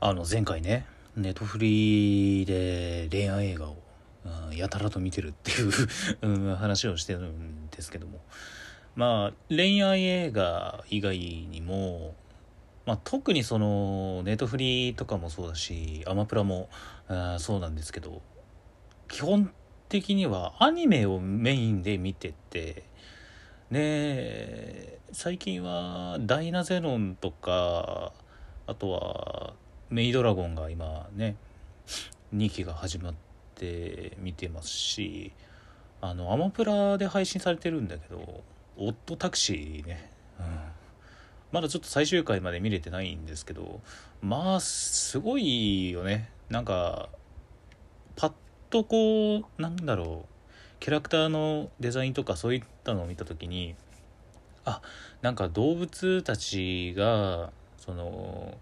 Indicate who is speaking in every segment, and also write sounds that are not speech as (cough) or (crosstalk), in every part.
Speaker 1: あの前回ねネットフリで恋愛映画を、やたらと見てるっていう (laughs) 話をしてるんですけども。まあ恋愛映画以外にも、まあ、特にそのネットフリとかもそうだしアマプラもあそうなんですけど基本的にはアニメをメインで見ててね最近は「ダイナゼロン」とかあとはメイドラゴンが今ね2期が始まって見てますしあのアマプラで配信されてるんだけど「オットタクシーね」うん、まだちょっと最終回まで見れてないんですけどまあすごいよね。なんかパッとこうなんだろう。キャラクターのデザインとかそういったのを見た時にあなんか動物たちがその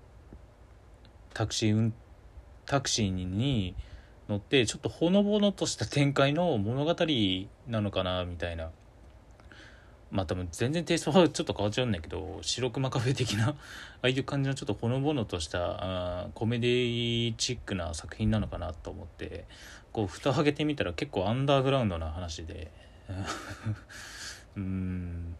Speaker 1: タクシータクシーに乗ってちょっとほのぼのとした展開の物語なのかなみたいな。まあ多分全然テイストはちょっと変わっちゃうんだけど白熊カフェ的な (laughs) ああいう感じのちょっとほのぼのとしたあコメディチックな作品なのかなと思ってこう蓋を開けてみたら結構アンダーグラウンドな話で。(laughs) うん。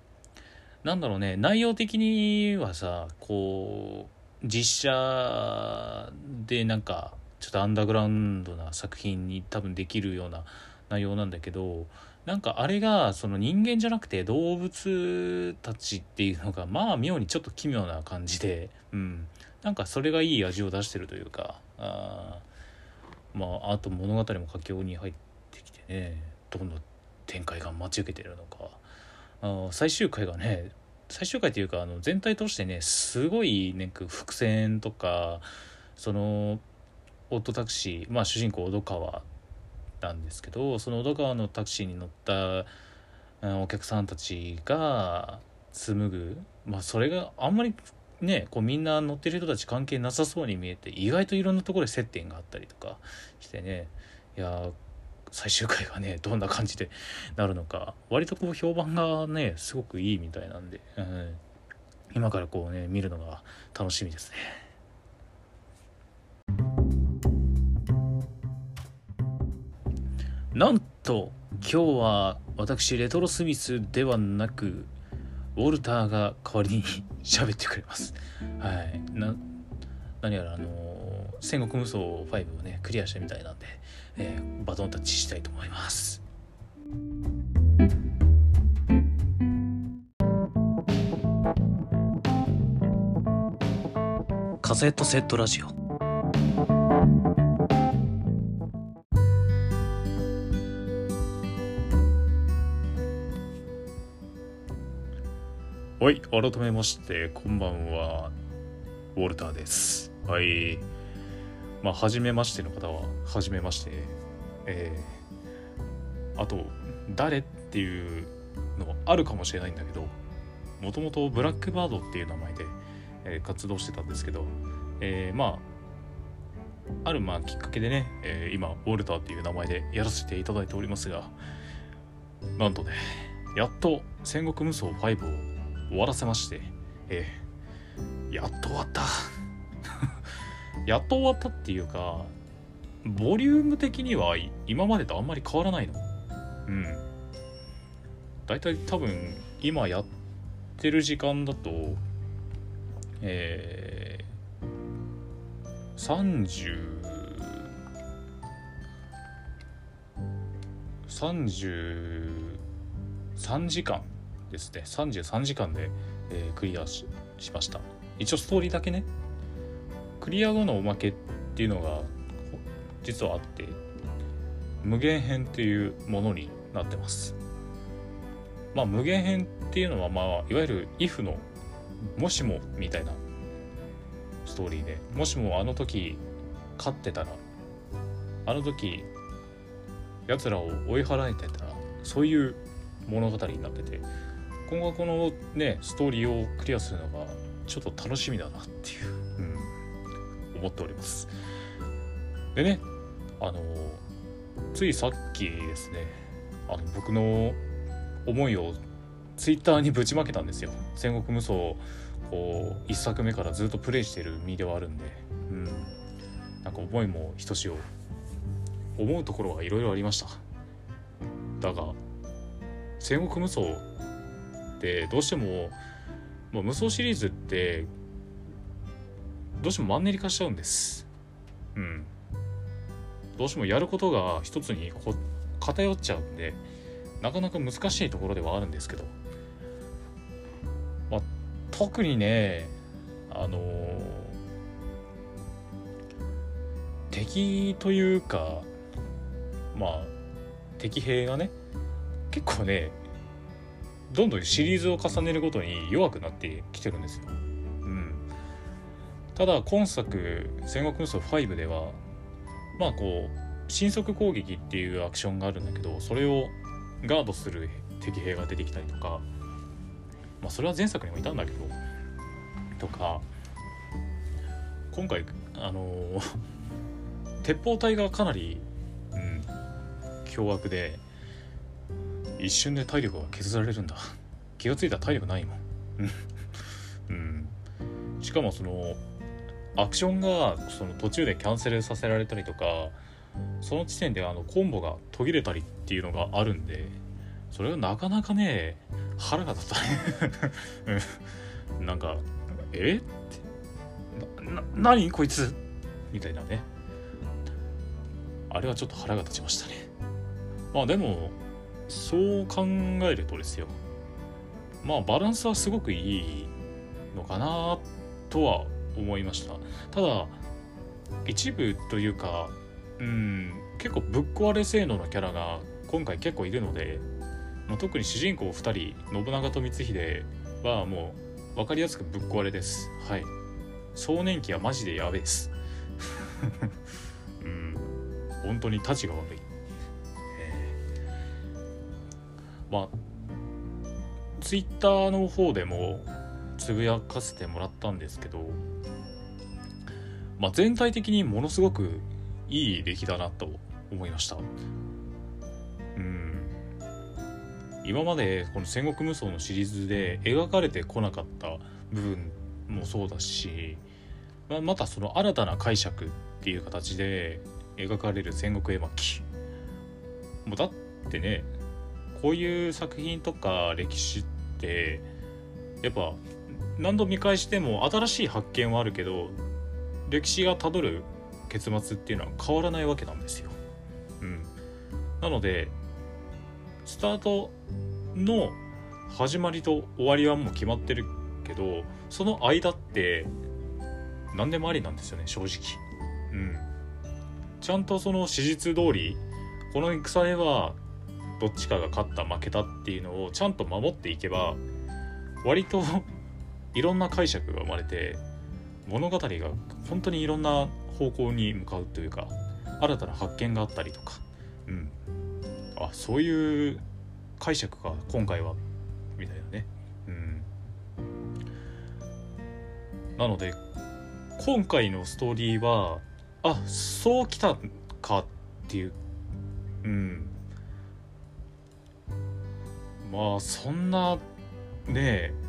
Speaker 1: なんだろうね。内容的にはさこう実写でなんかちょっとアンダーグラウンドな作品に多分できるような内容なんだけどなんかあれがその人間じゃなくて動物たちっていうのがまあ妙にちょっと奇妙な感じで、うん、なんかそれがいい味を出してるというかあまああと物語も佳境に入ってきてねどんどん展開が待ち受けてるのか。あ最終回がね最終回というかあの全体としてねすごいね伏線とかそのオットタクシーまあ主人公小戸川なんですけどその小戸川のタクシーに乗ったお客さんたちが紡ぐまあそれがあんまりねこうみんな乗ってる人たち関係なさそうに見えて意外といろんなところで接点があったりとかしてねいや最終回がねどんな感じでなるのか割とこう評判がねすごくいいみたいなんで、うん、今からこうね見るのが楽しみですね。なんと今日は私レトロスミスではなくウォルターが代わりに (laughs) 喋ってくれます。はい。な何やらあの戦国無双5をねクリアしたみたいなんで、えー、バトンタッチしたいと思います。カセットセットラジオ。はい改めましてこんばんは。ウォルターです。はい。まあ、初めましての方は、初めまして。えー、あと、誰っていうのはあるかもしれないんだけど、もともとブラックバードっていう名前で、えー、活動してたんですけど、えー、まあ、あるまあきっかけでね、えー、今、ウォルターっていう名前でやらせていただいておりますが、なんとね、やっと戦国無双5を終わらせまして、えー、やっと終わった。やっと終わったっていうかボリューム的には今までとあんまり変わらないの。うん。大体多分今やってる時間だとえー、30 33時間ですね。33時間で、えー、クリアしました。一応ストーリーだけね。クリア後のおまけっていうのが実はあって無限編っていうものになってます。まあ無限編っていうのはまあいわゆる if のもしもみたいなストーリーでもしもあの時勝ってたらあの時奴らを追い払えてたらそういう物語になってて今後このねストーリーをクリアするのがちょっと楽しみだなっていう思っております。でね、あの、ついさっきですね、あの僕の思いをツイッターにぶちまけたんですよ。戦国無双、こう、1作目からずっとプレイしてる身ではあるんで、うんなんか思いもひとしお思うところはいろいろありましただが戦国無双ってどうしても、まあ、無双シリーズってどうしてもマンネリ化しちゃうんです。うん。どうしてもやることが一つにこ偏っちゃうんでなかなか難しいところではあるんですけど、まあ、特にねあのー、敵というかまあ敵兵がね結構ねどんどんシリーズを重ねるごとに弱くなってきてるんですよ。ただ今作「戦国無双5」ではまあこう新速攻撃っていうアクションがあるんだけどそれをガードする敵兵が出てきたりとかまあそれは前作にもいたんだけどとか今回あの、(laughs) 鉄砲隊がかなり、うん、凶悪で一瞬で体力が削られるんだ。気が付いたら体力ないもん。うん。しかもそのアクションがその途中でキャンセルさせられたりとかその地点であのコンボが途切れたりっていうのがあるんでそれがなかなかね腹が立ったねなんか「え？っ?」て「な何こいつ」みたいなね。あれはちょっと腹が立ちましたね。まあでもそう考えるとですよ。まあバランスはすごくいいのかなとは思いました。ただ一部というかうん結構ぶっ壊れ性能のキャラが今回結構いるので、まあ、特に主人公2人信長と光秀はもう分かりやすくぶっ壊れです。はい。少年期はマジでやべえです。(laughs) うん。本当にたちが悪い、えー、まあツイッターの方でもつぶやかせてもらったんですけどまあ全体的にものすごくいい出来だなと思いました。うん。今までこの戦国無双のシリーズで描かれてこなかった部分もそうだし、まあまたその新たな解釈っていう形で描かれる戦国絵巻。もうだってねこういう作品とか歴史ってやっぱ何度見返しても新しい発見はあるけど歴史がたどる結末っていうのは変わらないわけなんですよ。うん、なのでスタートの始まりと終わりはもう決まってるけどその間って何でもありなんですよね正直。うん、ちゃんとその史実通りこの戦ではどっちかが勝った負けたっていうのをちゃんと守っていけば割といろんな解釈が生まれて物語が本当にいろんな方向に向かうというか新たな発見があったりとか、うん、あそういう解釈が今回は。みたいなね、うん、なので今回のストーリーはあそうきたかっていう。うん。まあそんなねえ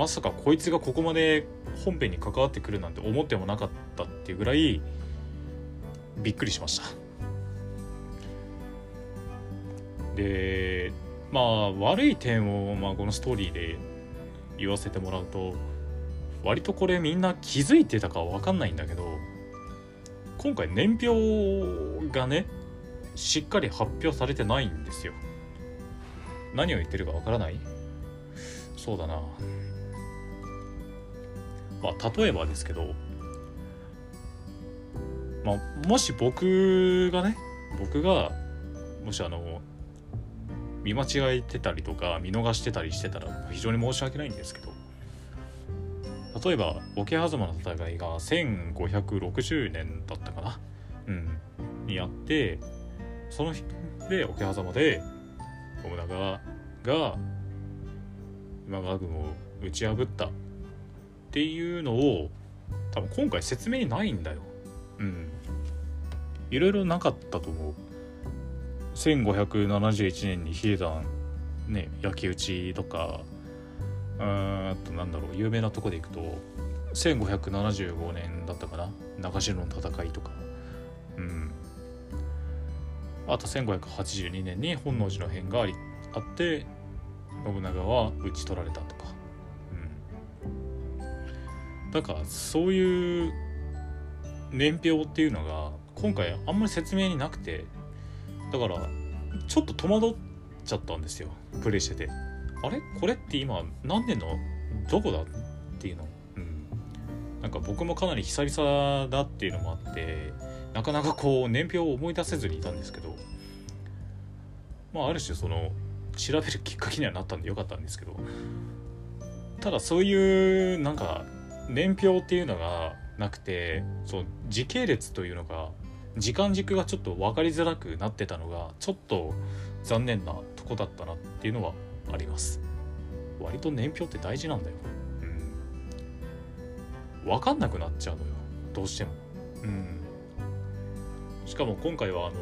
Speaker 1: まさかこいつがここまで本編に関わってくるなんて思ってもなかったっていうぐらいびっくりしました。でまあ悪い点を、まあ、このストーリーで言わせてもらうと割とこれみんな気づいてたかわかんないんだけど今回年表がねしっかり発表されてないんですよ。何を言ってるかわからない？そうだな。まあ、例えばですけど、まあ、もし僕がね僕がもしあの見間違えてたりとか見逃してたりしてたら非常に申し訳ないんですけど例えば桶狭間の戦いが1560年だったかな？うん。にやってその日で桶狭間で信長が今川軍を打ち破った。っていうのを多分今回説明にないんだよ。うん。いろいろなかったと思う。1571年に比叡山ね焼き討ちとかうんとなんだろう有名なとこでいくと1575年だったかな？長篠の戦いとかうんあと1582年に本能寺の変がありあって信長は討ち取られたとかだからそういう年表っていうのが今回あんまり説明になくてだからちょっと戸惑っちゃったんですよプレイしてて。あれ？これって今何年のどこだっていうの？うん。なんか僕もかなり久々だっていうのもあってなかなかこう年表を思い出せずにいたんですけどまあある種その調べるきっかけにはなったんでよかったんですけどただそういうなんか年表っていうのがなくてそう時系列というのが時間軸がちょっと分かりづらくなってたのがちょっと残念なとこだったなっていうのはあります。割と年表って大事なんだよ。うん。分かんなくなっちゃうのよ。どうしても。うん。しかも今回はあの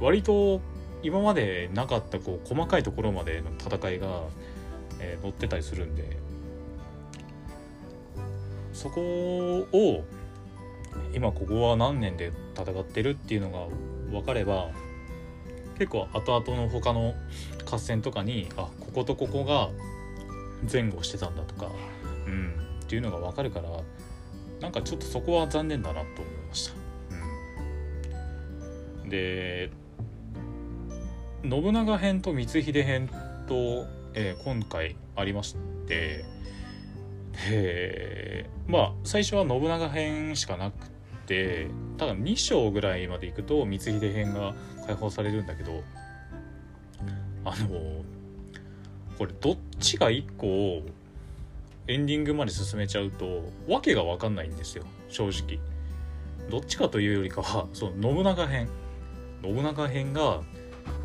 Speaker 1: 割と今までなかったこう細かいところまでの戦いが、えー、載ってたりするんでそこを今ここは何年で戦ってるっていうのが分かれば結構後々の他の合戦とかにあこことここが前後してたんだとか、うん、っていうのが分かるからなんかちょっとそこは残念だなと思いました。うん、で信長編と光秀編と、えー、今回ありましてえ、まあ最初は信長編しかなくてただ2章ぐらいまで行くと光秀編が解放されるんだけどあのこれどっちが1個エンディングまで進めちゃうと訳が分かんないんですよ正直。どっちかというよりかはその信長編。信長編が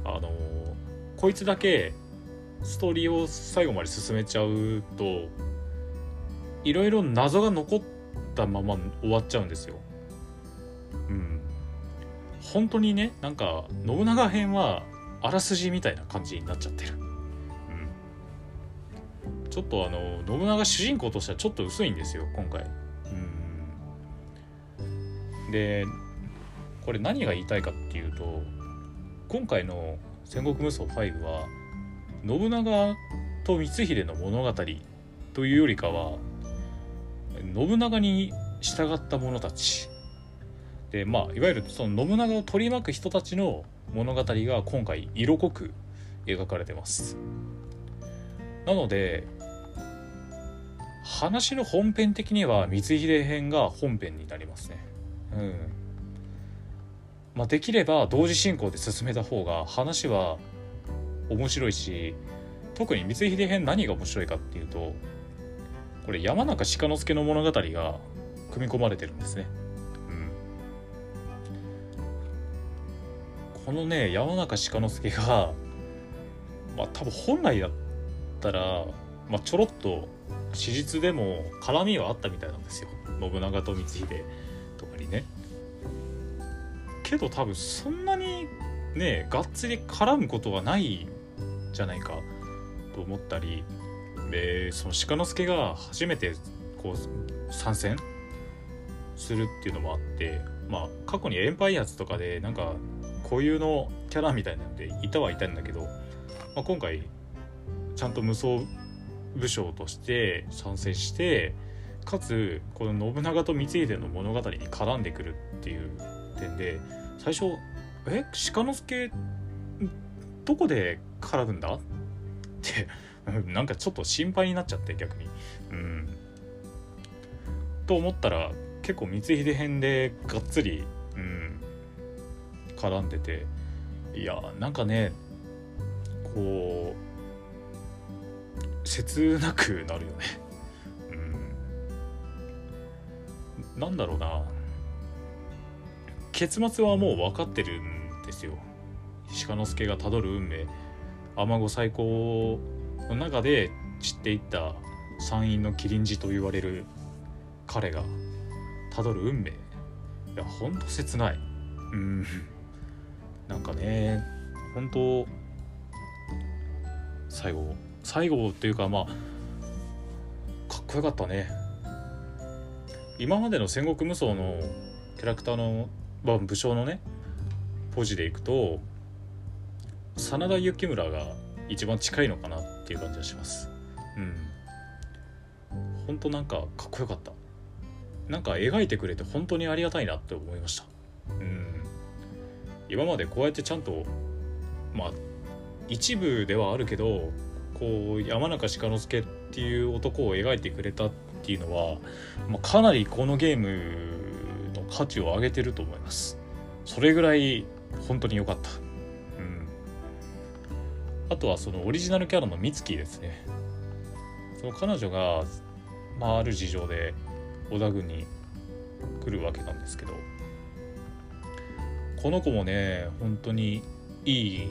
Speaker 1: あのこいつだけストーリーを最後まで進めちゃうといろいろ謎が残ったまま終わっちゃうんですよ。うん。本当にねなんか信長編はあらすじみたいな感じになっちゃってる、うん、ちょっとあの信長主人公としてはちょっと薄いんですよ今回。うん。でこれ何が言いたいかっていうと今回の戦国無双5は信長と光秀の物語というよりかは信長に従った者たち。でまあいわゆるその信長を取り巻く人たちの物語が今回色濃く描かれてます。なので話の本編的には光秀編が本編になりますね。うん。まあできれば同時進行で進めた方が話は面白いし特に光秀編何が面白いかっていうとこれ山中鹿之助の物語が組み込まれてるんですね。このね山中鹿之助がまあ多分本来だったら、まあ、ちょろっと史実でも絡みはあったみたいなんですよ。信長と光秀とかにね。けど多分そんなにねがっつり絡むことはないんじゃないかと思ったりでその鹿之助が初めてこう参戦するっていうのもあってまあ過去にエンパイアーズとかでなんか固有のキャラみたいなんでいたはいたんだけど、まあ、今回ちゃんと無双武将として参戦してかつこの信長と光秀の物語に絡んでくるっていう点で最初「え鹿之助どこで絡むんだ?」ってなんかちょっと心配になっちゃって逆に。うん、と思ったら結構光秀編でがっつり、うん、絡んでて。いやなんかねこう切なくなるよね。うん。なんだろうな。結末はもう分かってるんですよ。鹿之助がたどる運命。尼子最高の中で散っていった山陰の麒麟児と言われる彼がたどる運命。いやほんと切ない。うん。なんかね本当最後最後っていうかまあかっこよかったね。今までの戦国無双のキャラクターの、まあ、武将のねポジでいくと真田幸村が一番近いのかなっていう感じがします。うん。ほんとなんかかっこよかった。なんか描いてくれて本当にありがたいなって思いました。うん。今までこうやってちゃんとまあ一部ではあるけどこう山中鹿之助っていう男を描いてくれたっていうのは、まあ、かなりこのゲームの価値を上げてると思います。それぐらい本当に良かった。うんあとはそのオリジナルキャラのミツキですね。その彼女が、まあ、ある事情で織田軍に来るわけなんですけど。この子もね本当にいい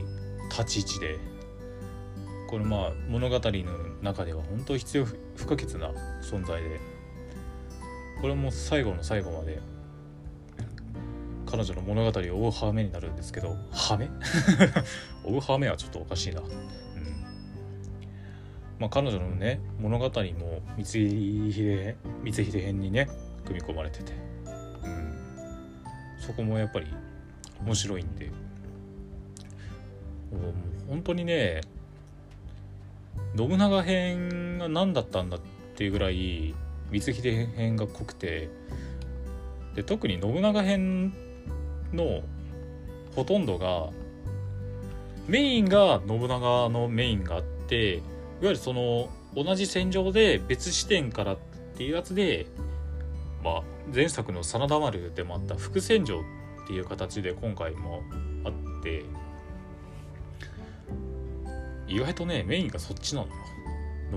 Speaker 1: 立ち位置でこれまあ物語の中では本当必要不可欠な存在でこれも最後の最後まで彼女の物語を追う羽目になるんですけど羽目？(laughs) 追う羽目はちょっとおかしいな。うん。まあ彼女のね物語も光秀光秀編にね組み込まれてて。うん。そこもやっぱり面白いんで。もう本当にね信長編が何だったんだっていうぐらい光秀編が濃くて。で特に信長編のほとんどがメインが信長のメインがあっていわゆるその同じ戦場で別視点からっていうやつで、まあ、前作の真田丸でもあった副戦場っていう形で今回もあって意外とねメインがそっちなのよ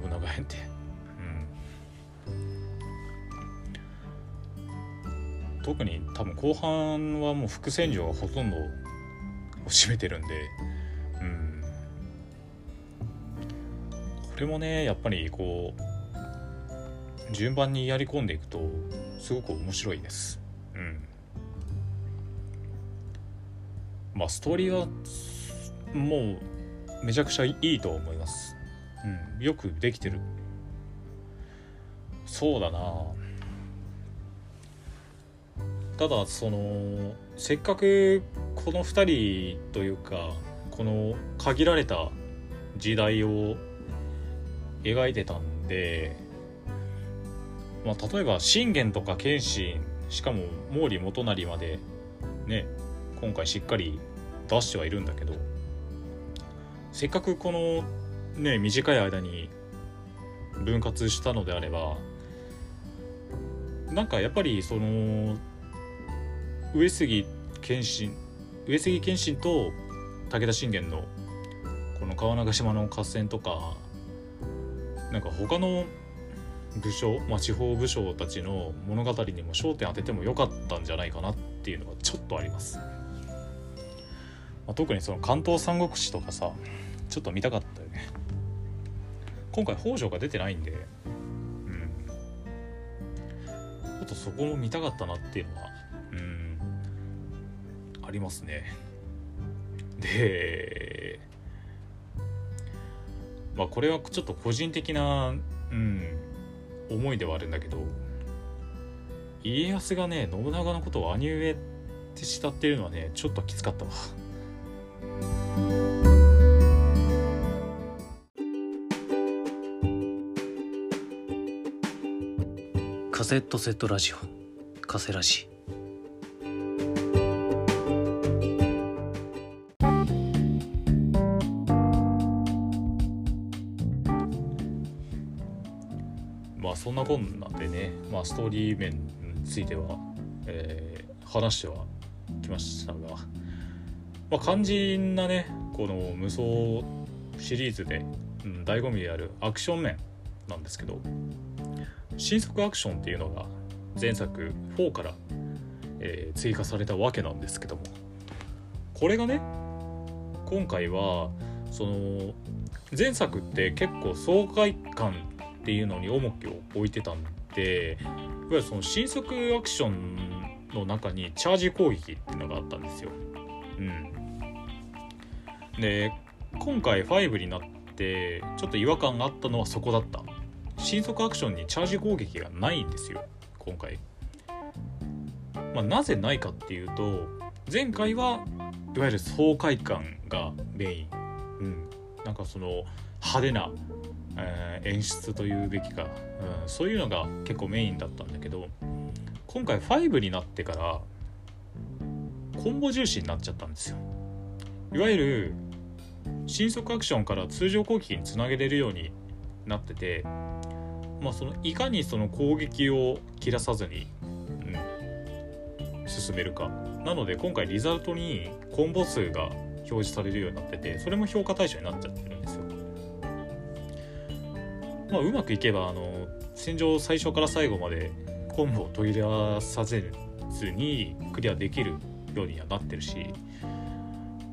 Speaker 1: 信長編って。特に多分後半はもう副戦場がほとんどを占めてるんでうん。これもねやっぱりこう順番にやり込んでいくとすごく面白いです。うん。まあストーリーはもうめちゃくちゃいいと思います、うん、よくできてる。そうだな。ただそのせっかくこの2人というかこの限られた時代を描いてたんで、まあ、例えば信玄とか謙信しかも毛利元就までね今回しっかり出してはいるんだけどせっかくこのね短い間に分割したのであればなんかやっぱりその上杉謙信上杉謙信と武田信玄のこの川中島の合戦とかなんか他の武将、まあ、地方武将たちの物語にも焦点当ててもよかったんじゃないかなっていうのがちょっとあります。まあ、特にその関東三国志とかさちょっと見たかったよね今回北条が出てないんでうんちょっとそこも見たかったなっていうのはりますね。でまあこれはちょっと個人的なうん思いではあるんだけど家康がね信長のことを兄上って慕ってるのはねちょっときつかったわ。
Speaker 2: カセットセットラジオカセラジ。
Speaker 1: まあそんなこんなでね、まあ、ストーリー面については、えー話してはきましたが、まあ、肝心なねこの無双シリーズで、うん、醍醐味であるアクション面なんですけど新作アクションっていうのが前作4から、えー追加されたわけなんですけどもこれがね今回はその前作って結構爽快感っていうのに重きを置いてたんでいわゆるその新作アクションの中にチャージ攻撃っていうのがあったんですよ。うん、で今回5になってちょっと違和感があったのはそこだった。新速アクションにチャージ攻撃がないんですよ今回。まあ、なぜないかっていうと前回はいわゆる爽快感がメイン、うん、なんかその派手な、えー、演出というべきか、うん、そういうのが結構メインだったんだけど今回5になってからコンボ重視になっちゃったんですよ。いわゆる新速アクションから通常攻撃につなげれるようになっててまあそのいかにその攻撃を切らさずに、うん、進めるか。なので今回リザルトにコンボ数が表示されるようになっててそれも評価対象になっちゃってるんですよ。まあうまくいけばあの戦場最初から最後までコンボを途切らさせずにクリアできるようにはなってるし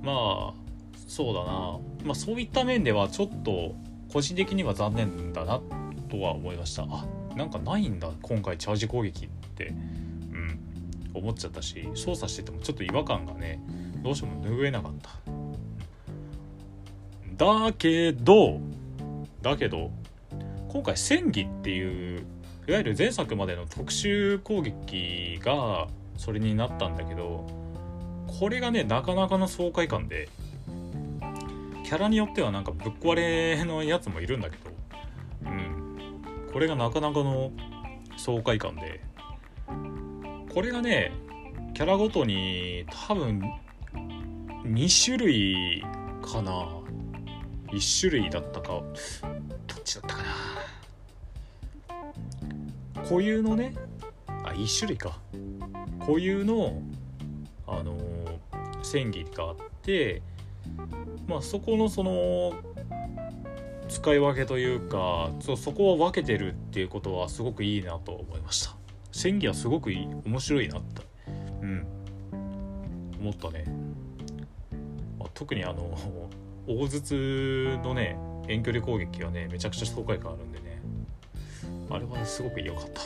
Speaker 1: まあそうだな、まあ、そういった面ではちょっと個人的には残念だなとは思いました。あなんかないんだ今回チャージ攻撃って。うん思っちゃったし操作しててもちょっと違和感がねどうしても拭えなかった。だけどだけど今回戦技っていういわゆる前作までの特殊攻撃がそれになったんだけどこれがねなかなかの爽快感でキャラによってはなんかぶっ壊れのやつもいるんだけどうん。これがなかなかの爽快感でこれがねキャラごとに多分2種類かな。1種類だったかどっちだったかな。固有のね。あ1種類か。固有のあのー、戦技があってまあそこのその使い分けというかそそこを分けてるっていうことはすごくいいなと思いました。戦技はすごくいい面白いなって。うん。思ったね、特にあの大筒のね遠距離攻撃はねめちゃくちゃ爽快感あるんでね。あれはすごく良かった。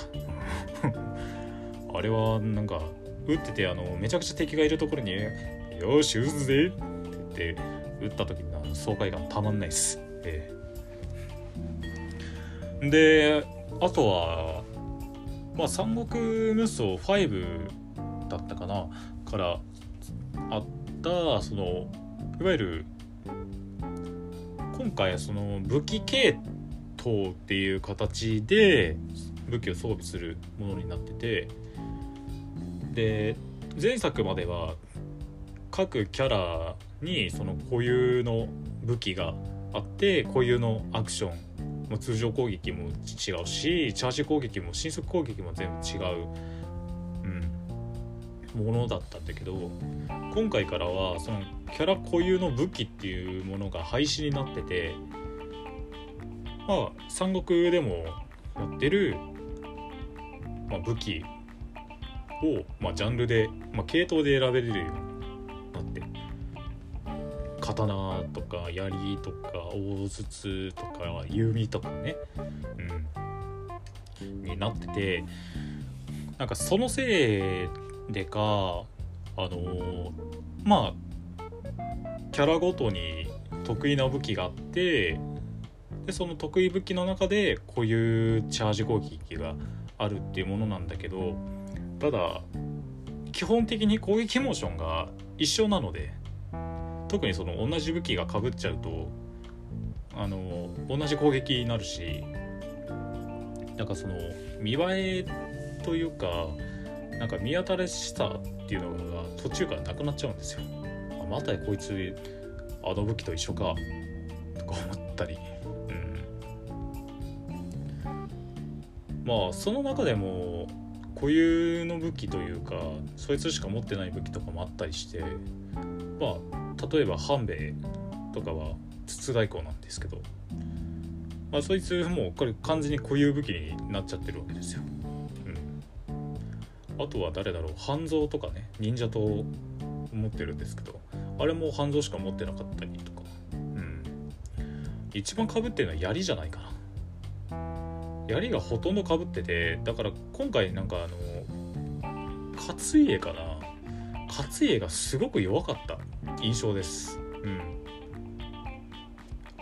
Speaker 1: (laughs) あれはなんか撃っててあのめちゃくちゃ敵がいるところに「よし撃つぜ!」って言って撃った時の爽快感たまんないっす、ええ、であとはまあ三国無双5だったかなからあったそのいわゆる今回はその武器系統っていう形で武器を装備するものになっててで前作までは各キャラにその固有の武器があって固有のアクション通常攻撃も違うしチャージ攻撃も新速攻撃も全部違う、ものだったんだけど今回からはそのキャラ固有の武器っていうものが廃止になっててまあ三国でもやってる、まあ、武器を、まあ、ジャンルで、まあ、系統で選べれるようになって刀とか槍とか大筒とか弓とかね、うん、になっててなんかそのせいでかあの、まあキャラごとに得意な武器があってでその得意武器の中でこういうチャージ攻撃があるっていうものなんだけどただ基本的に攻撃モーションが一緒なので特にその同じ武器がかぶっちゃうとあの同じ攻撃になるしなんかその見栄えというかなんか見新しさっていうのが途中からなくなっちゃうんですよ。あ。またこいつあの武器と一緒か。とか思ったり、うん、まあその中でも固有の武器というかそいつしか持ってない武器とかもあったりして。まあ例えば半兵衛とかは筒太鼓なんですけど、まあ、そいつもうこれ完全に固有武器になっちゃってるわけですよ。あとは誰だろう半蔵とかね忍者と持ってるんですけどあれも半蔵しか持ってなかったりとか、うん、一番かぶってるのは槍じゃないかな。槍がほとんどかぶっててだから今回なんかあの勝家かな。勝家がすごく弱かった。印象です。うん。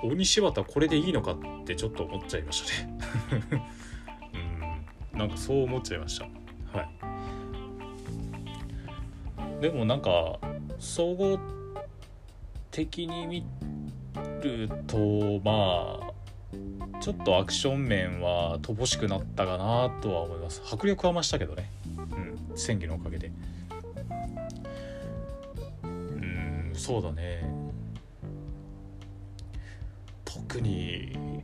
Speaker 1: 大西綿これでいいのかってちょっと思っちゃいましたね。(laughs) うん。なんかそう思っちゃいました。でもなんか総合的に見るとまあちょっとアクション面は乏しくなったかなとは思います。迫力は増したけどね。うん戦技のおかげで。うんそうだね。特に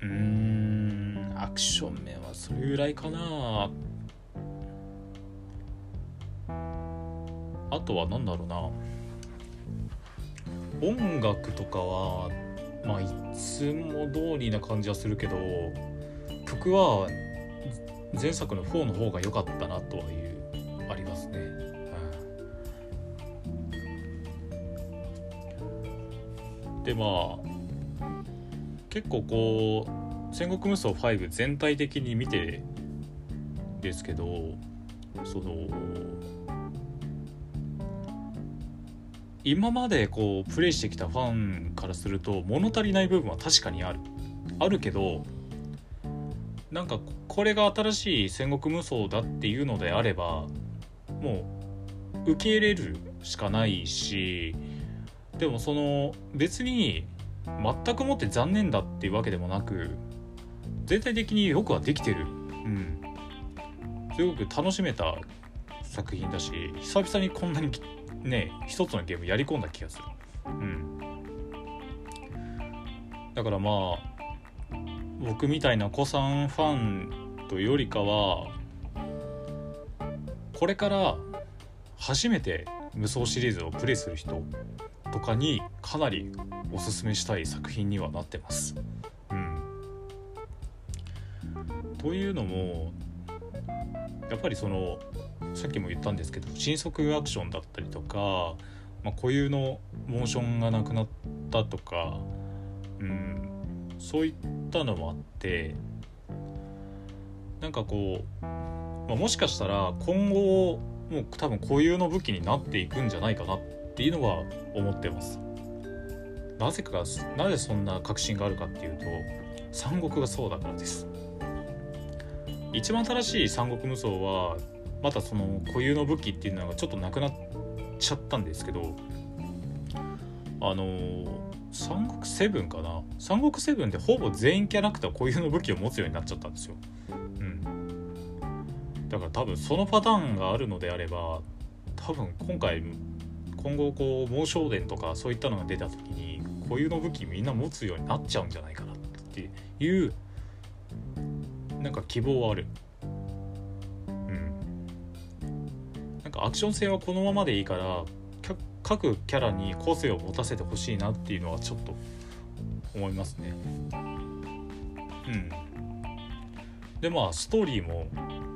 Speaker 1: うんアクション面はそれぐらいかな。とは何だろうな。音楽とかはまあいつも通りな感じはするけど曲は前作の4の方が良かったなとはいうありますね、うんでまあ結構こう戦国無双5全体的に見てですけどその今までこうプレイしてきたファンからすると物足りない部分は確かにある。あるけどなんかこれが新しい戦国無双だっていうのであればもう受け入れるしかないしでもその別に全くもって残念だっていうわけでもなく全体的によくはできてる。うん。すごく楽しめた作品だし久々にこんなにね一つのゲームやり込んだ気がする。うん。だからまあ僕みたいな子さんファンというよりかはこれから初めて無双シリーズをプレイする人とかにかなりおすすめしたい作品にはなってます。うん、というのもやっぱりそのさっきも言ったんですけど新速アクションだったりとか、まあ、固有のモーションがなくなったとか、うん、そういったのもあってなんかこう、まあ、もしかしたら今後もう多分固有の武器になっていくんじゃないかなっていうのは思ってます。なぜかなぜそんな確信があるかっていうと三国がそうだからです。一番新しい三国無双はまたその固有の武器っていうのがちょっとなくなっちゃったんですけどあのー三国セブンかな？三国セブンでほぼ全員キャラクター固有の武器を持つようになっちゃったんですよ。うん。だから多分そのパターンがあるのであれば多分今回今後こう猛将伝とかそういったのが出た時に固有の武器みんな持つようになっちゃうんじゃないかなっていうなんか希望はある。かアクション性はこのままでいいから各キャラに個性を持たせてほしいなっていうのはちょっと思いますね。うん。でまあストーリーも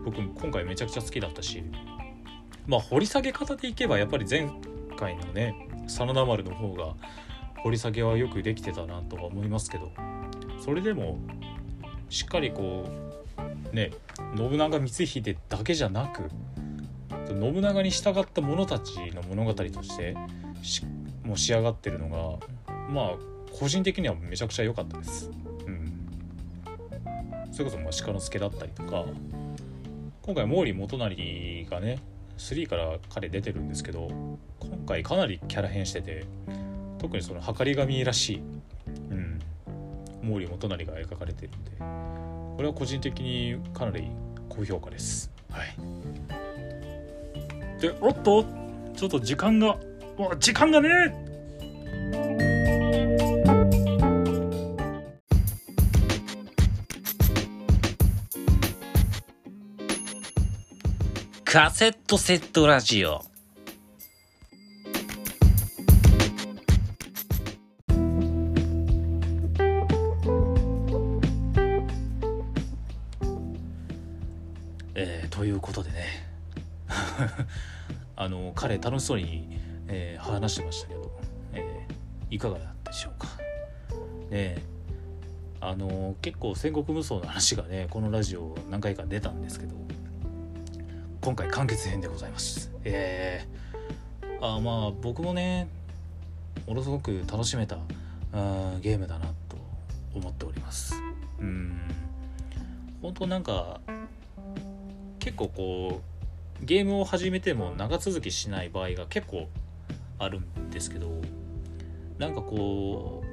Speaker 1: 僕今回めちゃくちゃ好きだったしまあ掘り下げ方でいけばやっぱり前回のね真田丸の方が掘り下げはよくできてたなとは思いますけどそれでもしっかりこうね信長光秀だけじゃなく信長に従った者たちの物語としてもう仕上がってるのがまあ個人的にはめちゃくちゃ良かったです。うん、それこそまあ鹿之助だったりとか今回毛利元就がね3から彼出てるんですけど今回かなりキャラ変してて特にその計り神らしい、うん、毛利元就が描かれてるんでこれは個人的にかなり高評価です。はいでおっとちょっと時間がわ時間がね。
Speaker 2: カセットセットラジオ。
Speaker 1: 彼楽しそうに、えー話してましたけど、えーいかがだったでしょうか。ねあの結構戦国無双の話がねこのラジオ何回か出たんですけど今回完結編でございます。えー、あまあ僕もねものすごく楽しめたあーゲームだなと思っております。うん本当なんか結構こうゲームを始めても長続きしない場合が結構あるんですけどなんかこう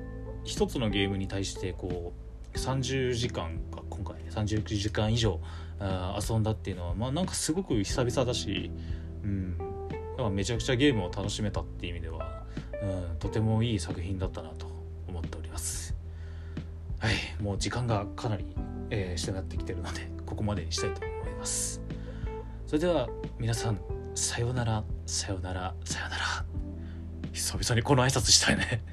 Speaker 1: 一つのゲームに対してこう30時間か今回30時間以上遊んだっていうのはまあなんかすごく久々だし、うん、だかめちゃくちゃゲームを楽しめたっていう意味では、うん、とてもいい作品だったなと思っております。はい、もう時間がかなり、えー、してなってきてるのでここまでにしたいと思います。それでは皆さんさようならさようならさようなら。久々にこの挨拶したいね。